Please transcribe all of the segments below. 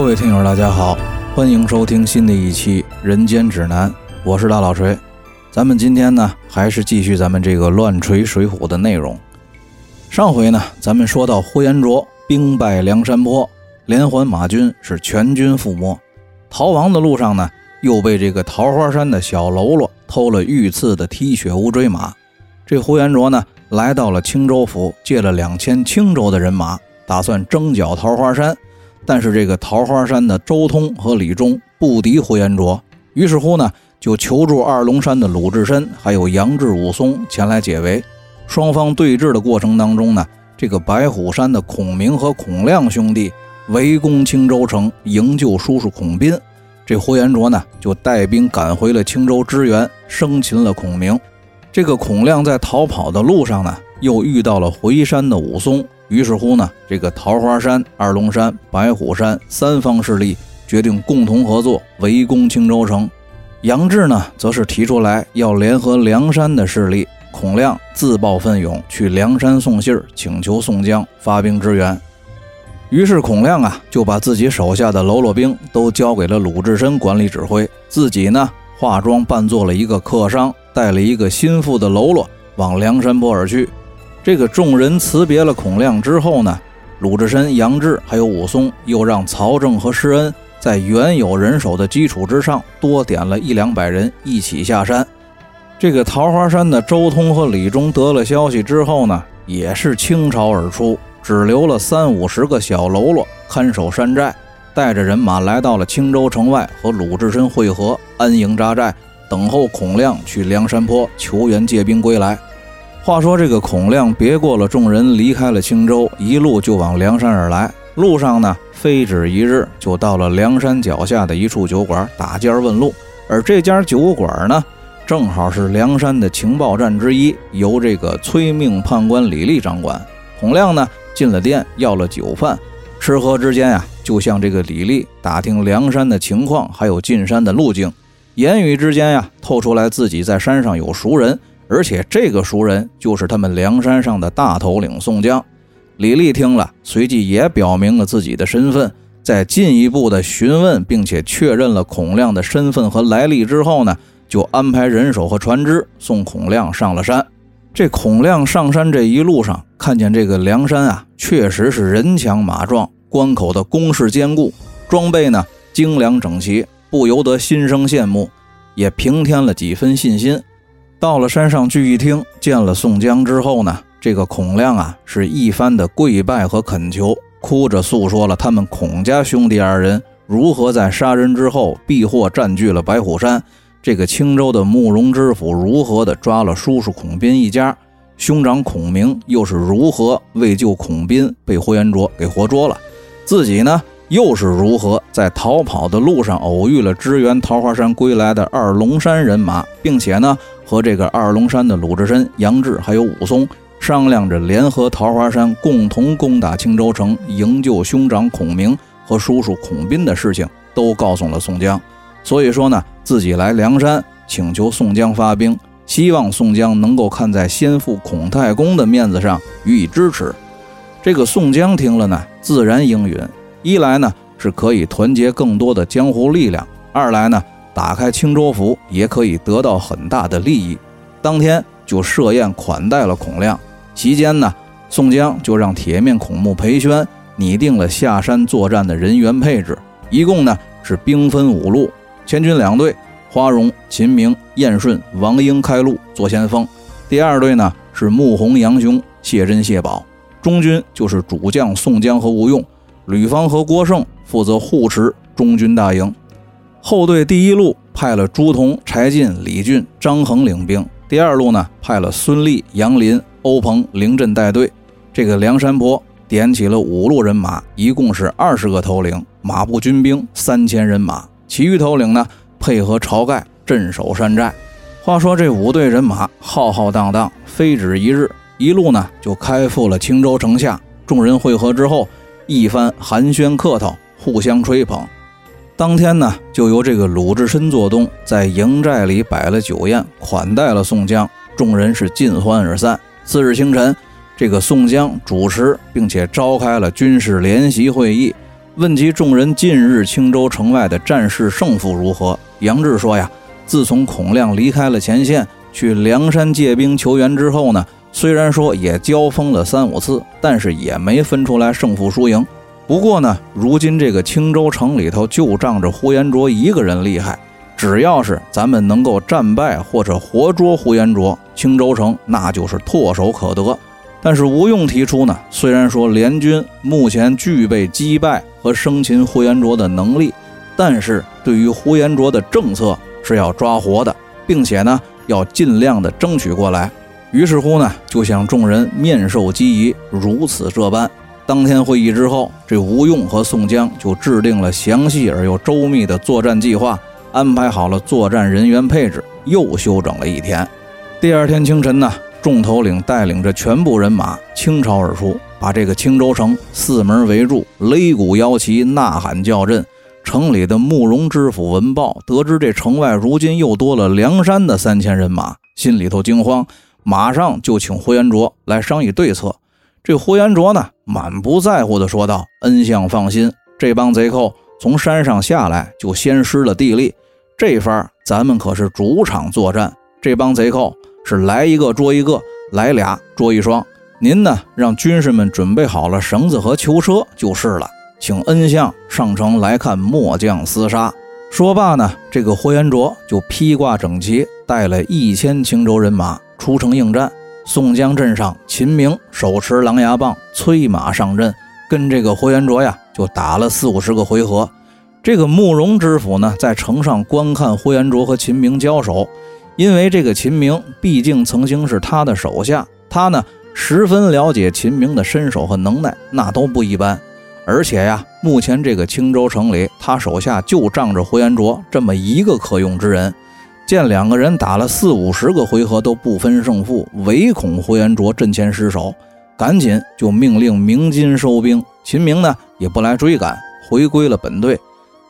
各位听友，大家好，欢迎收听新的一期《人间指南》，我是大老锤。咱们今天呢，还是继续咱们这个乱锤水浒的内容。上回呢，咱们说到呼延灼兵败梁山泊，连环马军是全军覆没，逃亡的路上呢，又被这个桃花山的小喽啰偷了御赐的踢雪乌骓马。这呼延灼呢，来到了青州府，借了两千青州的人马，打算征剿桃花山。但是这个桃花山的周通和李忠不敌呼延灼，于是乎呢，就求助二龙山的鲁智深还有杨志、武松前来解围。双方对峙的过程当中呢，这个白虎山的孔明和孔亮兄弟围攻青州城，营救叔叔孔斌。这呼延灼呢，就带兵赶回了青州支援，生擒了孔明。这个孔亮在逃跑的路上呢，又遇到了回山的武松。于是乎呢，这个桃花山、二龙山、白虎山三方势力决定共同合作围攻青州城。杨志呢，则是提出来要联合梁山的势力。孔亮自报奋勇去梁山送信儿，请求宋江发兵支援。于是孔亮啊，就把自己手下的喽啰兵都交给了鲁智深管理指挥，自己呢，化妆扮作了一个客商，带了一个心腹的喽啰往梁山泊而去。这个众人辞别了孔亮之后呢，鲁智深、杨志还有武松又让曹正和施恩在原有人手的基础之上多点了一两百人一起下山。这个桃花山的周通和李忠得了消息之后呢，也是倾巢而出，只留了三五十个小喽啰看守山寨，带着人马来到了青州城外和鲁智深会合，安营扎寨，等候孔亮去梁山坡求援借兵归来。话说这个孔亮别过了众人，离开了青州，一路就往梁山而来。路上呢，非止一日，就到了梁山脚下的一处酒馆打尖问路。而这家酒馆呢，正好是梁山的情报站之一，由这个催命判官李立掌管。孔亮呢，进了店，要了酒饭，吃喝之间呀，就向这个李立打听梁山的情况，还有进山的路径。言语之间呀，透出来自己在山上有熟人。而且这个熟人就是他们梁山上的大头领宋江。李立听了，随即也表明了自己的身份。在进一步的询问，并且确认了孔亮的身份和来历之后呢，就安排人手和船只送孔亮上了山。这孔亮上山这一路上，看见这个梁山啊，确实是人强马壮，关口的工事坚固，装备呢精良整齐，不由得心生羡慕，也平添了几分信心。到了山上聚义厅，见了宋江之后呢，这个孔亮啊是一番的跪拜和恳求，哭着诉说了他们孔家兄弟二人如何在杀人之后避祸占据了白虎山，这个青州的慕容知府如何的抓了叔叔孔斌一家，兄长孔明又是如何为救孔斌被霍元卓给活捉了，自己呢？又是如何在逃跑的路上偶遇了支援桃花山归来的二龙山人马，并且呢和这个二龙山的鲁智深、杨志还有武松商量着联合桃花山共同攻打青州城，营救兄长孔明和叔叔孔斌的事情都告诉了宋江。所以说呢，自己来梁山请求宋江发兵，希望宋江能够看在先父孔太公的面子上予以支持。这个宋江听了呢，自然应允。一来呢是可以团结更多的江湖力量，二来呢打开青州府也可以得到很大的利益。当天就设宴款待了孔亮，席间呢宋江就让铁面孔目裴宣拟定了下山作战的人员配置，一共呢是兵分五路，千军两队，花荣、秦明、燕顺、王英开路做先锋，第二队呢是穆弘、杨雄、谢珍、谢宝，中军就是主将宋江和吴用。吕方和郭盛负责护持中军大营，后队第一路派了朱仝、柴进、李俊、张衡领兵，第二路呢派了孙立、杨林、欧鹏、凌震带队。这个梁山泊点起了五路人马，一共是二十个头领，马步军兵三千人马，其余头领呢配合晁盖镇守山寨。话说这五队人马浩浩荡荡，非止一日，一路呢就开赴了青州城下。众人会合之后。一番寒暄客套，互相吹捧。当天呢，就由这个鲁智深做东，在营寨里摆了酒宴，款待了宋江。众人是尽欢而散。次日清晨，这个宋江主持，并且召开了军事联席会议，问及众人近日青州城外的战事胜负如何，杨志说呀，自从孔亮离开了前线，去梁山借兵求援之后呢，虽然说也交锋了三五次，但是也没分出来胜负输赢。不过呢，如今这个青州城里头就仗着呼延灼一个人厉害，只要是咱们能够战败或者活捉呼延灼，青州城那就是唾手可得。但是吴用提出呢，虽然说联军目前具备击败和生擒呼延灼的能力，但是对于呼延灼的政策是要抓活的，并且呢要尽量的争取过来。于是乎呢，就向众人面授机宜，如此这般。当天会议之后，这吴用和宋江就制定了详细而又周密的作战计划，安排好了作战人员配置，又休整了一天。第二天清晨呢。众头领带领着全部人马倾巢而出，把这个青州城四门围住，擂鼓摇旗，呐喊叫阵。城里的慕容知府闻报，得知这城外如今又多了梁山的三千人马，心里头惊慌，马上就请呼延灼来商议对策。这呼延灼呢，满不在乎地说道：“恩相放心，这帮贼寇从山上下来就先失了地利，这番咱们可是主场作战，这帮贼寇。”是来一个捉一个，来俩捉一双。您呢，让军士们准备好了绳子和囚车就是了。请恩相上城来看末将厮杀。说罢呢，这个霍延灼就披挂整齐，带了一千青州人马出城应战。宋江镇上，秦明手持狼牙棒，催马上阵，跟这个霍延灼呀就打了四五十个回合。这个慕容知府呢，在城上观看霍延灼和秦明交手。因为这个秦明毕竟曾经是他的手下，他呢十分了解秦明的身手和能耐，那都不一般。而且呀，目前这个青州城里，他手下就仗着呼延灼这么一个可用之人。见两个人打了四五十个回合都不分胜负，唯恐呼延灼阵前失守，赶紧就命令鸣金收兵。秦明呢也不来追赶，回归了本队。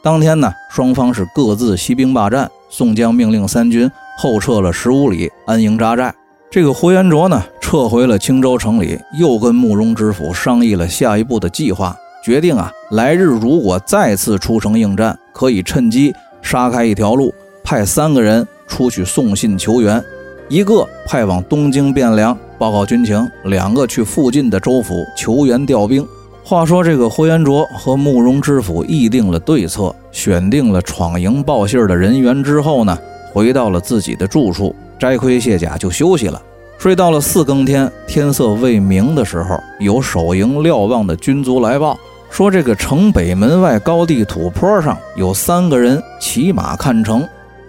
当天呢，双方是各自息兵罢战。宋江命令三军。后撤了十五里，安营扎寨。这个呼延灼呢，撤回了青州城里，又跟慕容知府商议了下一步的计划，决定啊，来日如果再次出城应战，可以趁机杀开一条路，派三个人出去送信求援，一个派往东京汴梁报告军情，两个去附近的州府求援调兵。话说这个呼延灼和慕容知府议定了对策，选定了闯营报信的人员之后呢？回到了自己的住处，摘盔卸甲就休息了。睡到了四更天，天色未明的时候，有守营瞭望的军卒来报，说这个城北门外高地土坡上有三个人骑马看城，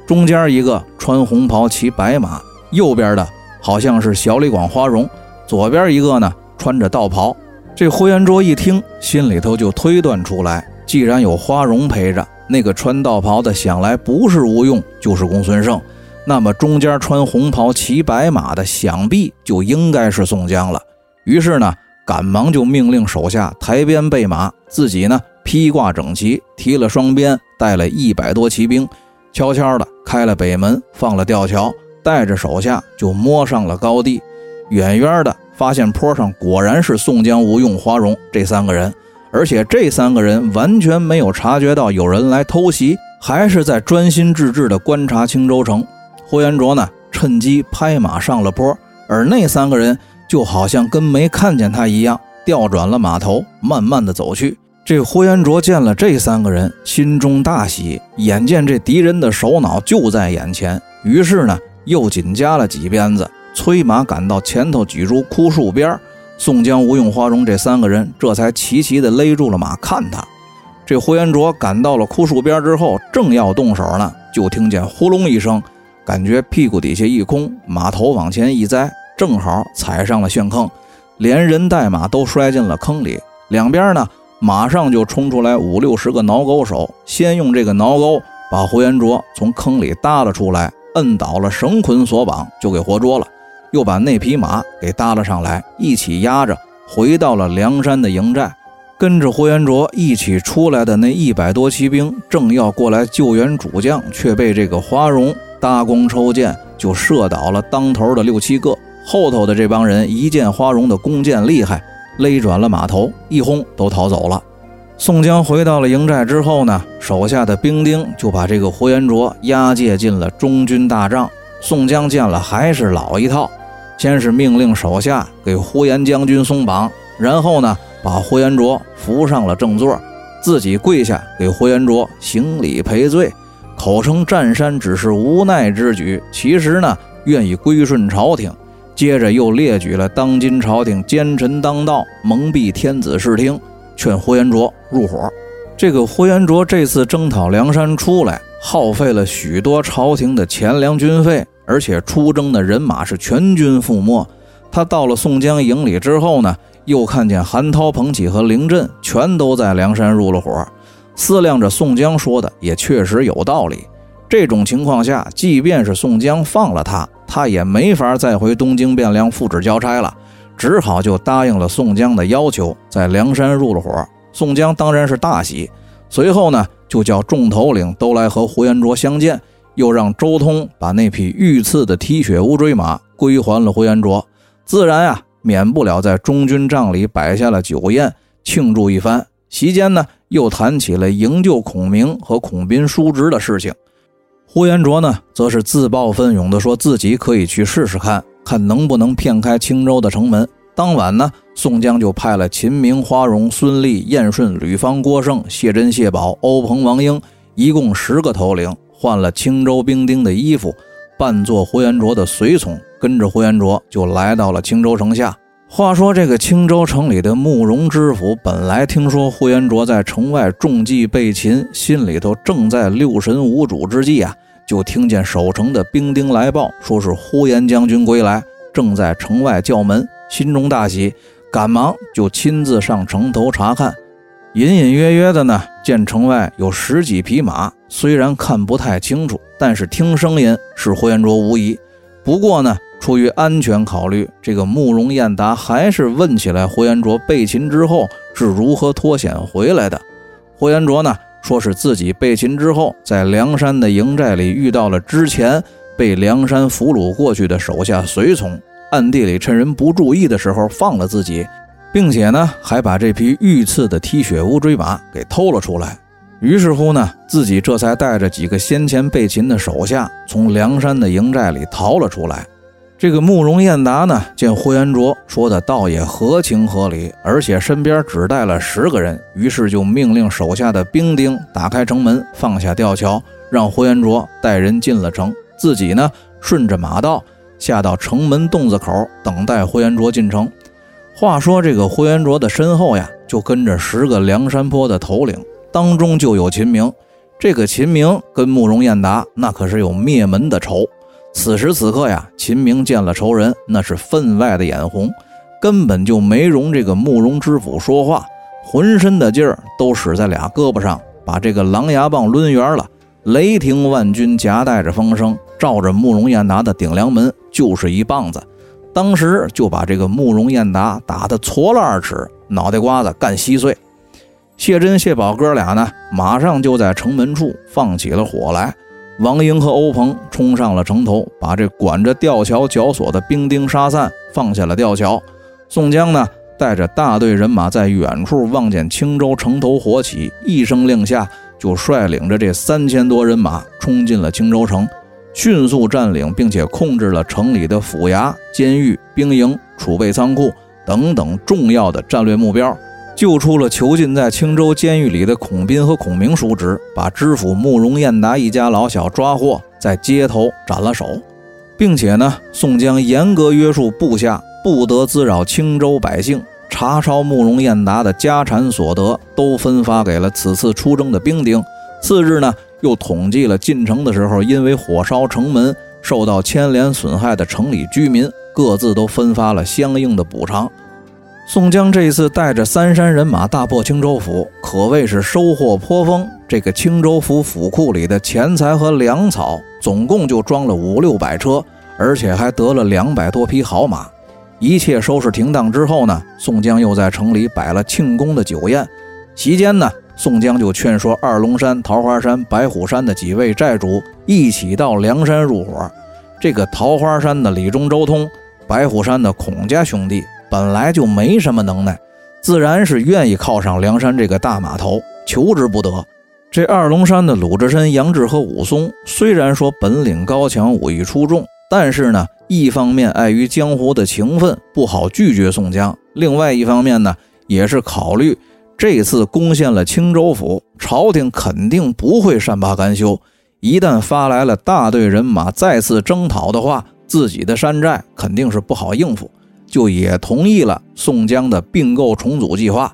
中间一个穿红袍骑白马，右边的好像是小李广花荣，左边一个呢穿着道袍。这呼延灼一听，心里头就推断出来，既然有花荣陪着。那个穿道袍的，想来不是吴用，就是公孙胜。那么中间穿红袍骑白马的，想必就应该是宋江了。于是呢，赶忙就命令手下抬鞭备马，自己呢披挂整齐，提了双鞭，带了一百多骑兵，悄悄的开了北门，放了吊桥，带着手下就摸上了高地。远远的发现坡上果然是宋江、吴用、花荣这三个人。而且这三个人完全没有察觉到有人来偷袭，还是在专心致志地观察青州城。呼延灼呢，趁机拍马上了坡，而那三个人就好像跟没看见他一样，调转了马头，慢慢地走去。这呼延灼见了这三个人，心中大喜，眼见这敌人的首脑就在眼前，于是呢，又紧加了几鞭子，催马赶到前头几株枯树边宋江、吴用、花荣这三个人这才齐齐地勒住了马，看他。这呼延灼赶到了枯树边之后，正要动手呢，就听见呼隆一声，感觉屁股底下一空，马头往前一栽，正好踩上了陷坑，连人带马都摔进了坑里。两边呢，马上就冲出来五六十个挠钩手，先用这个挠钩把呼延灼从坑里搭了出来，摁倒了，绳捆索绑，就给活捉了。又把那匹马给搭了上来，一起押着回到了梁山的营寨。跟着呼延灼一起出来的那一百多骑兵，正要过来救援主将，却被这个花荣搭弓抽箭，就射倒了当头的六七个。后头的这帮人一见花荣的弓箭厉害，勒转了马头，一轰都逃走了。宋江回到了营寨之后呢，手下的兵丁就把这个呼延灼押解进了中军大帐。宋江见了还是老一套，先是命令手下给呼延将军松绑，然后呢把呼延灼扶上了正座，自己跪下给呼延灼行礼赔罪，口称占山只是无奈之举，其实呢愿意归顺朝廷。接着又列举了当今朝廷奸臣当道，蒙蔽天子视听。劝呼延灼入伙。这个呼延灼这次征讨梁山出来，耗费了许多朝廷的钱粮军费，而且出征的人马是全军覆没。他到了宋江营里之后呢，又看见韩涛、彭起和凌震全都在梁山入了伙，思量着宋江说的也确实有道理。这种情况下，即便是宋江放了他，他也没法再回东京汴梁复旨交差了。只好就答应了宋江的要求，在梁山入了伙。宋江当然是大喜，随后呢，就叫众头领都来和呼延灼相见，又让周通把那匹御赐的踢血乌骓马归还了呼延灼。自然呀，免不了在中军帐里摆下了酒宴庆祝一番。席间呢，又谈起了营救孔明和孔斌叔侄的事情。呼延灼呢，则是自报奋勇的说自己可以去试试看。看能不能骗开青州的城门。当晚呢，宋江就派了秦明、花荣、孙立、燕顺、吕方、郭盛、谢珍、谢宝、欧鹏、王英，一共十个头领，换了青州兵丁的衣服，扮作呼延灼的随从，跟着呼延灼就来到了青州城下。话说这个青州城里的慕容知府，本来听说呼延灼在城外中计被擒，心里头正在六神无主之际啊。就听见守城的兵丁来报，说是呼延将军归来，正在城外叫门，心中大喜，赶忙就亲自上城头查看。隐隐约约的呢，见城外有十几匹马，虽然看不太清楚，但是听声音是呼延灼无疑。不过呢，出于安全考虑，这个慕容燕达还是问起来霍延灼被擒之后是如何脱险回来的。霍延灼呢？说是自己被擒之后，在梁山的营寨里遇到了之前被梁山俘虏过去的手下随从，暗地里趁人不注意的时候放了自己，并且呢还把这匹御赐的踢血乌骓马给偷了出来。于是乎呢，自己这才带着几个先前被擒的手下，从梁山的营寨里逃了出来。这个慕容彦达呢，见霍元卓说的倒也合情合理，而且身边只带了十个人，于是就命令手下的兵丁打开城门，放下吊桥，让霍元卓带人进了城，自己呢顺着马道下到城门洞子口，等待霍元卓进城。话说这个霍元卓的身后呀，就跟着十个梁山泊的头领，当中就有秦明。这个秦明跟慕容彦达那可是有灭门的仇。此时此刻呀，秦明见了仇人，那是分外的眼红，根本就没容这个慕容知府说话，浑身的劲儿都使在俩胳膊上，把这个狼牙棒抡圆了，雷霆万钧，夹带着风声，照着慕容燕达的顶梁门就是一棒子，当时就把这个慕容燕达打得矬了二尺，脑袋瓜子干稀碎。谢珍、谢宝哥俩呢，马上就在城门处放起了火来。王英和欧鹏冲上了城头，把这管着吊桥绞索的兵丁杀散，放下了吊桥。宋江呢，带着大队人马在远处望见青州城头火起，一声令下，就率领着这三千多人马冲进了青州城，迅速占领并且控制了城里的府衙、监狱、兵营、储备仓库等等重要的战略目标。救出了囚禁在青州监狱里的孔斌和孔明叔侄，把知府慕容彦达一家老小抓获，在街头斩了首，并且呢，宋江严格约束部下，不得滋扰青州百姓，查抄慕容彦达的家产所得，都分发给了此次出征的兵丁。次日呢，又统计了进城的时候因为火烧城门受到牵连损害的城里居民，各自都分发了相应的补偿。宋江这一次带着三山人马大破青州府，可谓是收获颇丰。这个青州府府库里的钱财和粮草，总共就装了五六百车，而且还得了两百多匹好马。一切收拾停当之后呢，宋江又在城里摆了庆功的酒宴。席间呢，宋江就劝说二龙山、桃花山、白虎山的几位寨主一起到梁山入伙。这个桃花山的李忠、周通，白虎山的孔家兄弟。本来就没什么能耐，自然是愿意靠上梁山这个大码头，求之不得。这二龙山的鲁智深、杨志和武松，虽然说本领高强、武艺出众，但是呢，一方面碍于江湖的情分，不好拒绝宋江；另外一方面呢，也是考虑这次攻陷了青州府，朝廷肯定不会善罢甘休。一旦发来了大队人马再次征讨的话，自己的山寨肯定是不好应付，就也同意了宋江的并购重组计划。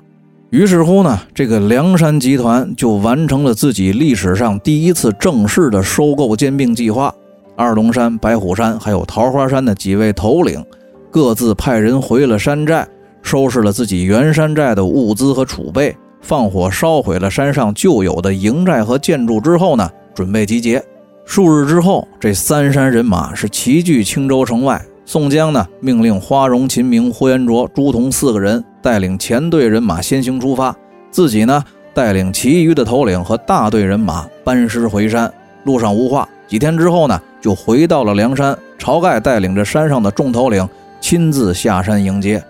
于是乎呢，这个梁山集团就完成了自己历史上第一次正式的收购兼并计划。二龙山、白虎山还有桃花山的几位头领，各自派人回了山寨，收拾了自己原山寨的物资和储备，放火烧毁了山上旧有的营寨和建筑之后呢，准备集结。数日之后，这三山人马是齐聚青州城外。宋江呢，命令花荣、秦明、呼延灼、朱仝四个人带领前队人马先行出发，自己呢带领其余的头领和大队人马班师回山。路上无话，几天之后呢，就回到了梁山。晁盖带领着山上的众头领亲自下山迎接，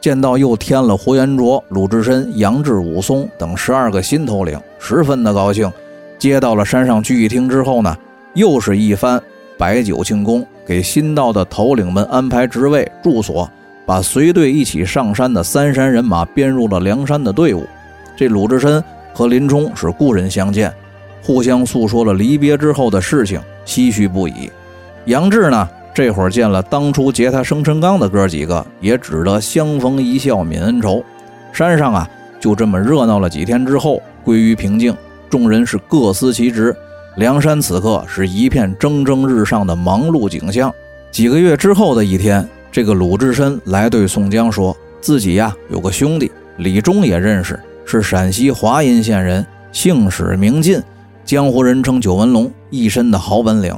见到又添了呼延灼、鲁智深、杨志、武松等十二个新头领，十分的高兴。接到了山上聚义厅之后呢，又是一番摆酒庆功。给新到的头领们安排职位、住所，把随队一起上山的三山人马编入了梁山的队伍。这鲁智深和林冲是故人相见，互相诉说了离别之后的事情，唏嘘不已。杨志呢，这会儿见了当初劫他生辰纲的哥几个，也只得相逢一笑泯恩仇。山上啊，就这么热闹了几天之后，归于平静，众人是各司其职。梁山此刻是一片蒸蒸日上的忙碌景象。几个月之后的一天，这个鲁智深来对宋江说，自己呀有个兄弟李忠也认识，是陕西华阴县人，姓史名进，江湖人称九纹龙，一身的好本领。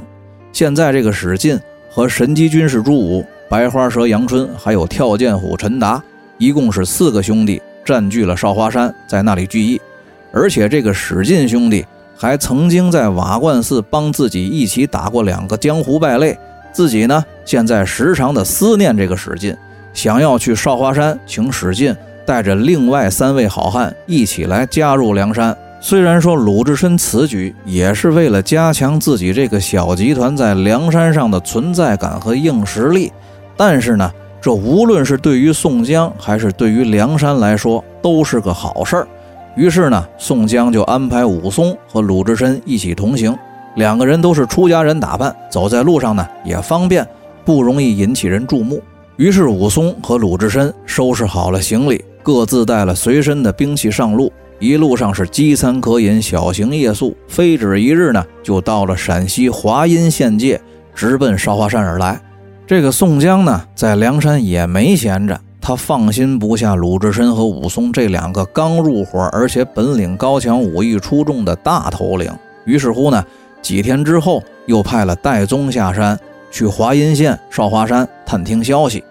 现在这个史进和神机军师朱武、白花蛇杨春，还有跳涧虎陈达，一共是四个兄弟，占据了少华山，在那里聚义。而且这个史进兄弟。还曾经在瓦罐寺帮自己一起打过两个江湖败类，自己呢现在时常的思念这个史进，想要去少华山请史进带着另外三位好汉一起来加入梁山。虽然说鲁智深此举也是为了加强自己这个小集团在梁山上的存在感和硬实力，但是呢，这无论是对于宋江还是对于梁山来说，都是个好事儿。于是呢，宋江就安排武松和鲁智深一起同行，两个人都是出家人打扮，走在路上呢也方便，不容易引起人注目。于是武松和鲁智深收拾好了行李，各自带了随身的兵器上路。一路上是饥餐渴饮，小行夜宿，非止一日呢，就到了陕西华阴县界，直奔少华山而来。这个宋江呢，在梁山也没闲着。他放心不下鲁智深和武松这两个刚入伙，而且本领高强、武艺出众的大头领。于是乎呢，几天之后又派了戴宗下山去华阴县少华山探听消息。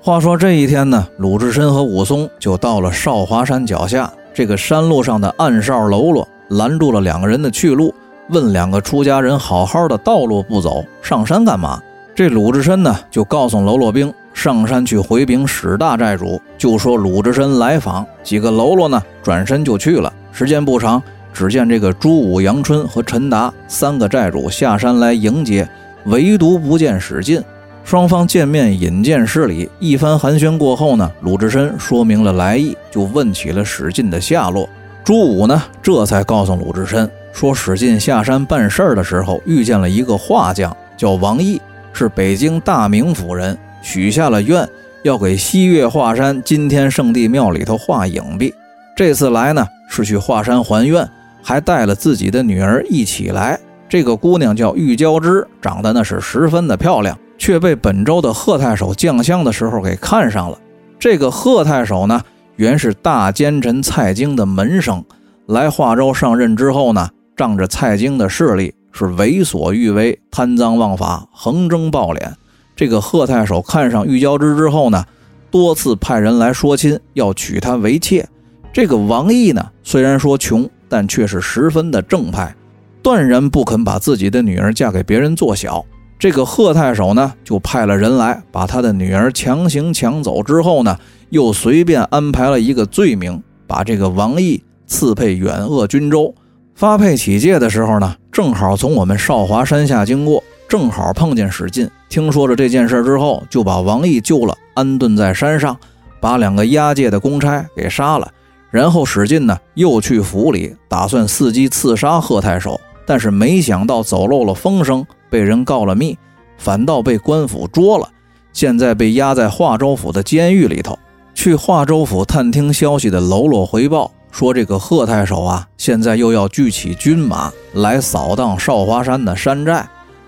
话说这一天呢，鲁智深和武松就到了少华山脚下。这个山路上的暗哨喽啰拦住了两个人的去路，问两个出家人：“好好的道路不走，上山干嘛？”这鲁智深呢，就告诉喽啰兵。上山去回禀史大寨主，就说鲁智深来访。几个喽啰呢，转身就去了。时间不长，只见这个朱武、杨春和陈达三个寨主下山来迎接，唯独不见史进。双方见面引荐施礼，一番寒暄过后呢，鲁智深说明了来意，就问起了史进的下落。朱武呢，这才告诉鲁智深说，史进下山办事儿的时候遇见了一个画匠，叫王毅，是北京大名府人。许下了愿，要给西岳华山金天圣地庙里头画影壁。这次来呢，是去华山还愿，还带了自己的女儿一起来。这个姑娘叫玉娇枝，长得那是十分的漂亮，却被本州的贺太守降香的时候给看上了。这个贺太守呢，原是大奸臣蔡京的门生，来华州上任之后呢，仗着蔡京的势力，是为所欲为，贪赃枉法，横征暴敛。这个贺太守看上玉娇枝之后呢，多次派人来说亲，要娶她为妾。这个王毅呢，虽然说穷，但却是十分的正派，断然不肯把自己的女儿嫁给别人做小。这个贺太守呢，就派了人来把他的女儿强行抢走之后呢，又随便安排了一个罪名，把这个王毅赐配远鄂军州。发配起界的时候呢，正好从我们少华山下经过，正好碰见史进。听说了这件事之后，就把王毅救了，安顿在山上，把两个押解的公差给杀了。然后史进呢，又去府里打算伺机刺杀贺太守，但是没想到走漏了风声。被人告了密，反倒被官府捉了，现在被押在华州府的监狱里头。去华州府探听消息的喽啰回报说，这个贺太守啊，现在又要聚起军马来扫荡少华山的山寨。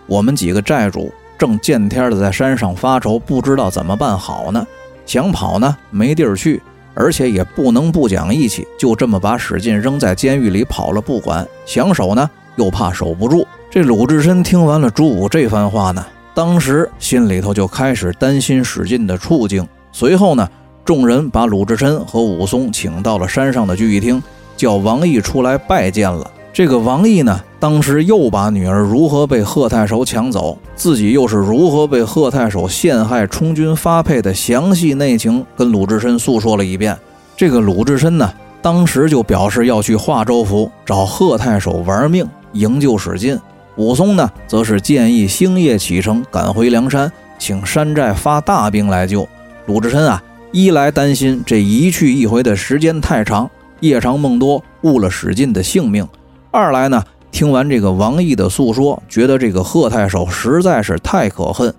我们几个寨主正见天的在山上发愁，不知道怎么办好呢。想跑呢，没地儿去，而且也不能不讲义气，就这么把史进扔在监狱里跑了不管。想守呢，又怕守不住。这鲁智深听完了朱武这番话呢，当时心里头就开始担心史进的处境。随后呢，众人把鲁智深和武松请到了山上的聚义厅，叫王毅出来拜见了。这个王毅呢，当时又把女儿如何被贺太守抢走，自己又是如何被贺太守陷害充军发配的详细内情，跟鲁智深诉说了一遍。这个鲁智深呢，当时就表示要去华州府找贺太守玩命，营救史进。武松呢，则是建议星夜启程，赶回梁山，请山寨发大兵来救鲁智深啊。一来担心这一去一回的时间太长，夜长梦多，误了史进的性命；二来呢，听完这个王毅的诉说，觉得这个贺太守实在是太可恨，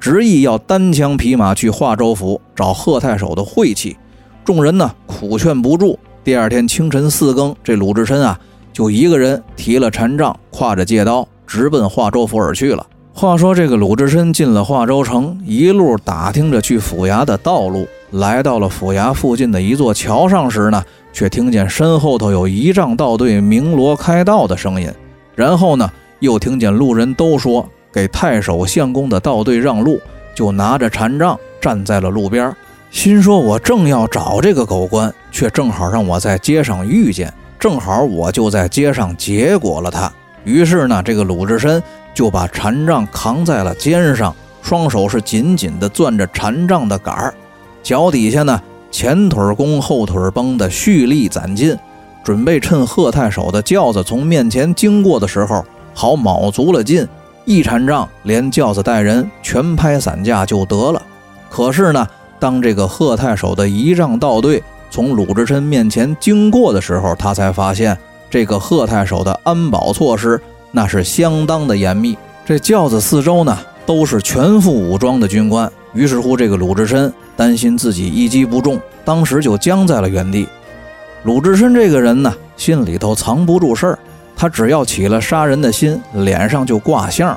执意要单枪匹马去华州府找贺太守的晦气。众人呢，苦劝不住。第二天清晨四更，这鲁智深啊，就一个人提了禅杖，挎着戒刀。直奔华州府而去了。话说这个鲁智深进了华州城，一路打听着去府衙的道路，来到了府衙附近的一座桥上时呢，却听见身后头有仪仗道队鸣锣开道的声音。然后呢，又听见路人都说给太守相公的道队让路，就拿着禅杖站在了路边，心说：“我正要找这个狗官，却正好让我在街上遇见，正好我就在街上结果了他。”于是呢，这个鲁智深就把禅杖扛在了肩上，双手是紧紧地攥着禅杖的杆儿，脚底下呢前腿弓后腿绷的蓄力攒劲，准备趁贺太守的轿子从面前经过的时候，好卯足了劲，一禅杖连轿子带人全拍散架就得了。可是呢，当这个贺太守的仪仗道队从鲁智深面前经过的时候，他才发现。这个贺太守的安保措施那是相当的严密，这轿子四周呢都是全副武装的军官。于是乎，这个鲁智深担心自己一击不中，当时就僵在了原地。鲁智深这个人呢，心里头藏不住事儿，他只要起了杀人的心，脸上就挂相。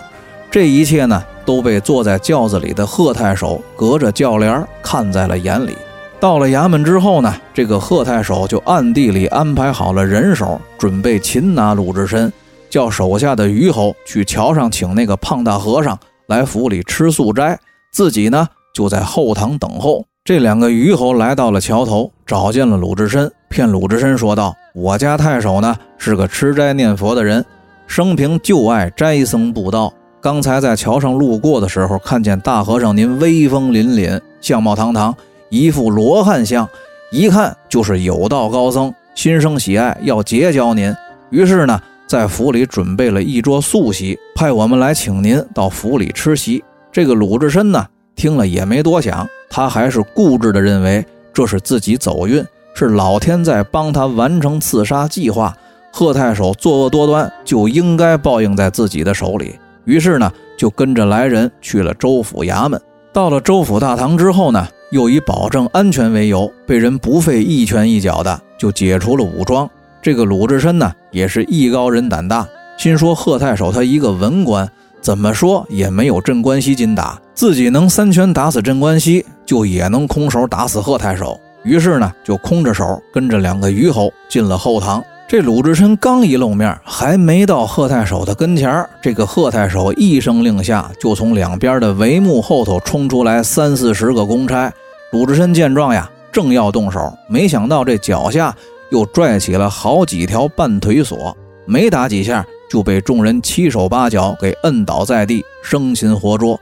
这一切呢，都被坐在轿子里的贺太守隔着轿帘看在了眼里。到了衙门之后呢，这个贺太守就暗地里安排好了人手，准备擒拿鲁智深，叫手下的虞侯去桥上请那个胖大和尚来府里吃素斋，自己呢就在后堂等候。这两个虞侯来到了桥头，找见了鲁智深，骗鲁智深说道：“我家太守呢是个吃斋念佛的人，生平就爱斋僧布道。刚才在桥上路过的时候，看见大和尚您威风凛凛，相貌堂堂。”一副罗汉相，一看就是有道高僧，心生喜爱，要结交您。于是呢，在府里准备了一桌素席，派我们来请您到府里吃席。这个鲁智深呢，听了也没多想，他还是固执地认为这是自己走运，是老天在帮他完成刺杀计划。贺太守作恶多端，就应该报应在自己的手里。于是呢，就跟着来人去了州府衙门。到了州府大堂之后呢。又以保证安全为由，被人不费一拳一脚的就解除了武装。这个鲁智深呢，也是艺高人胆大，心说贺太守他一个文官，怎么说也没有镇关西劲打，自己能三拳打死镇关西，就也能空手打死贺太守。于是呢，就空着手跟着两个虞侯进了后堂。这鲁智深刚一露面，还没到贺太守的跟前这个贺太守一声令下，就从两边的帷幕后头冲出来三四十个公差。鲁智深见状呀，正要动手，没想到这脚下又拽起了好几条半腿锁，没打几下，就被众人七手八脚给摁倒在地，生擒活捉。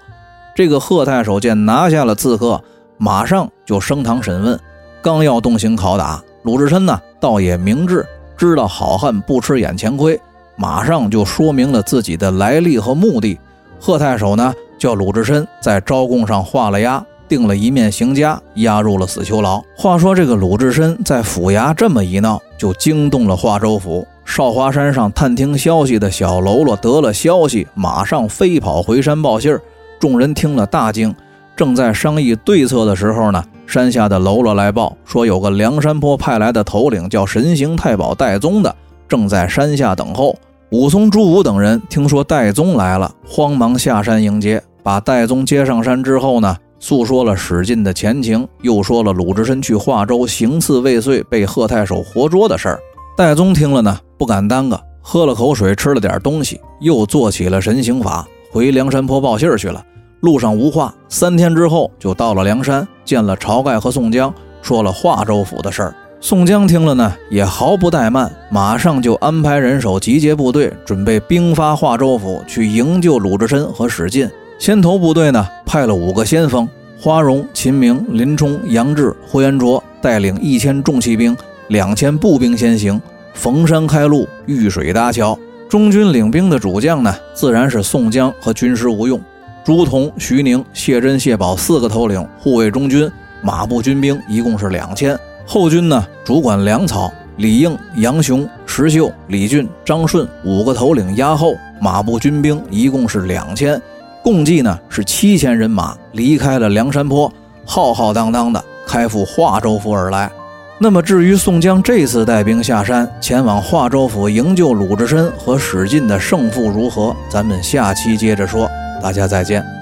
这个贺太守见拿下了刺客，马上就升堂审问，刚要动刑拷打鲁智深呢，倒也明智，知道好汉不吃眼前亏，马上就说明了自己的来历和目的。贺太守呢，叫鲁智深在招供上画了押。定了一面刑枷，押入了死囚牢。话说这个鲁智深在府衙这么一闹，就惊动了华州府。少华山上探听消息的小喽啰得了消息，马上飞跑回山报信儿。众人听了大惊，正在商议对策的时候呢，山下的喽啰来报说，有个梁山坡派来的头领叫神行太保戴宗的，正在山下等候。武松、朱武等人听说戴宗来了，慌忙下山迎接。把戴宗接上山之后呢？诉说了史进的前情，又说了鲁智深去华州行刺未遂，被贺太守活捉的事儿。戴宗听了呢，不敢耽搁，喝了口水，吃了点东西，又做起了神行法，回梁山坡报信儿去了。路上无话，三天之后就到了梁山，见了晁盖和宋江，说了华州府的事儿。宋江听了呢，也毫不怠慢，马上就安排人手集结部队，准备兵发华州府，去营救鲁智深和史进。先头部队呢，派了五个先锋：花荣、秦明、林冲、杨志、呼延灼，带领一千重骑兵、两千步兵先行，逢山开路，遇水搭桥。中军领兵的主将呢，自然是宋江和军师吴用、朱仝、徐宁、谢珍、谢宝四个头领护卫中军，马步军兵一共是两千。后军呢，主管粮草，李应、杨雄、石秀、李俊、张顺五个头领压后，马步军兵一共是两千。共计呢是七千人马离开了梁山坡，浩浩荡荡的开赴华州府而来。那么至于宋江这次带兵下山前往华州府营救鲁智深和史进的胜负如何，咱们下期接着说。大家再见。